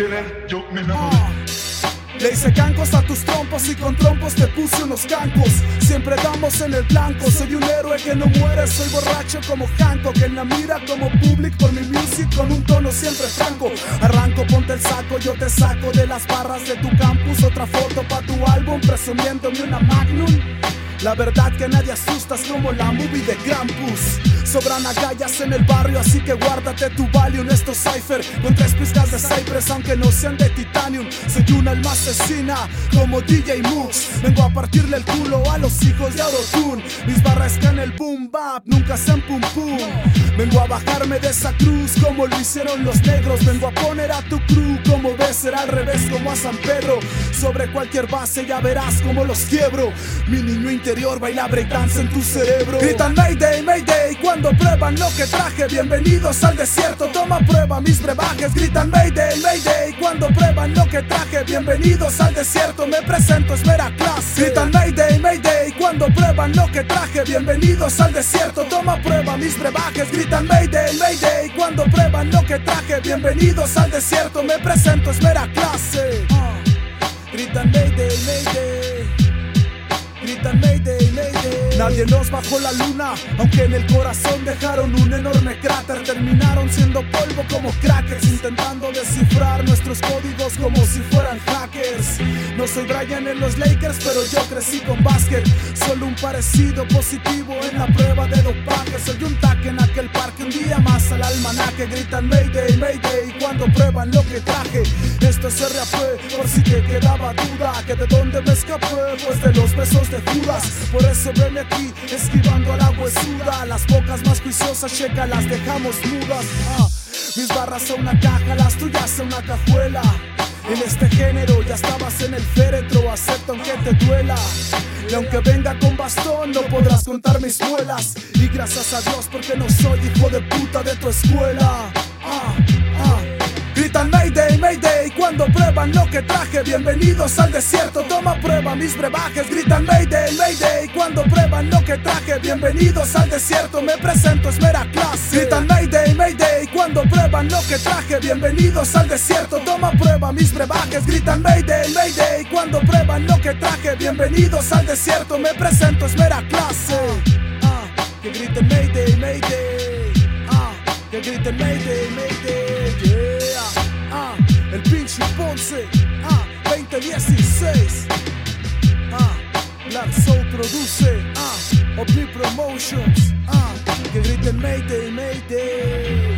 enamoré. Le hice cancos a tus trompos y con trompos te puse unos cancos. Siempre damos en el blanco. Soy un héroe que no muere, soy borracho como Hancock. En la mira como public por mi music con un tono siempre franco. Arranco, ponte el saco, yo te saco de las barras de tu campus. Otra foto pa' tu álbum presumiéndome una Magnum. La verdad que nadie asustas como la movie de Krampus. Sobran agallas en el barrio, así que guárdate tu Valium. Esto Cypher con tres pizcas de Cypress, aunque no sean de Titanium. Soy una alma asesina como DJ Mux. Vengo a partirle el culo a los hijos de Autotune. Mis barras en el boom bap, nunca sean pum pum. Vengo a bajarme de esa cruz como lo hicieron los negros. Vengo a poner a tu crew como ves, será al revés como a San Pedro. Sobre cualquier base ya verás como los quiebro. Mi niño interior baila breakdance en tu cerebro. Gritan Mayday, Mayday prueban lo que traje. Bienvenidos al desierto, toma prueba mis brebajes. Gritan Mayday, Mayday cuando prueban lo que traje. Bienvenidos al desierto, me presento, es mera clase. Gritan Mayday, Mayday cuando prueban lo que traje. Bienvenidos al desierto, toma prueba mis brebajes. Gritan Mayday, Mayday cuando prueban lo que traje. Bienvenidos al desierto, me presento, es mera clase. Ah. Gritan Mayday, Mayday. Gritan Mayday. Nadie nos bajó la luna, aunque en el corazón dejaron un enorme cráter. Terminaron siendo polvo como crackers, intentando descifrar nuestros códigos como si fueran hackers. No soy Brian en los Lakers, pero yo crecí con básquet. Solo un parecido positivo en la prueba de dopaje. Soy un taque en aquel parque, un día más al almanaque. Gritan Mayday, Mayday cuando prueban lo que traje. Esto es RAP, por si te quedaba duda. Que de dónde me escapé, pues de los besos de Judas. Por eso aquí, esquivando a la huesuda. Las bocas más juiciosas, checa, las dejamos mudas. Ah, mis barras son una caja, las tuyas son una cajuela. En este género ya estabas en el féretro, acepta aunque te duela. Y aunque venga con bastón, no podrás contar mis muelas. Y gracias a Dios porque no soy hijo de puta de tu escuela. Prueban lo que traje. Bienvenidos al desierto, toma prueba mis brebajes. Gritan Mayday, Mayday cuando prueban lo que traje. Bienvenidos al desierto, me presento, es mera clase. Gritan Mayday, Mayday cuando prueban lo que traje. Bienvenidos al desierto, toma prueba mis brebajes. Gritan Mayday, Mayday cuando prueban lo que traje. Bienvenidos al desierto, me presento, es mera clase. Ah, que griten Mayday, Mayday. Ah, que griten Mayday, Mayday. Pinche Ponce. Ah, 2016. Ah, Black Soul produce. Ah, OP Promotions. Ah, que griten Mayday, Mayday.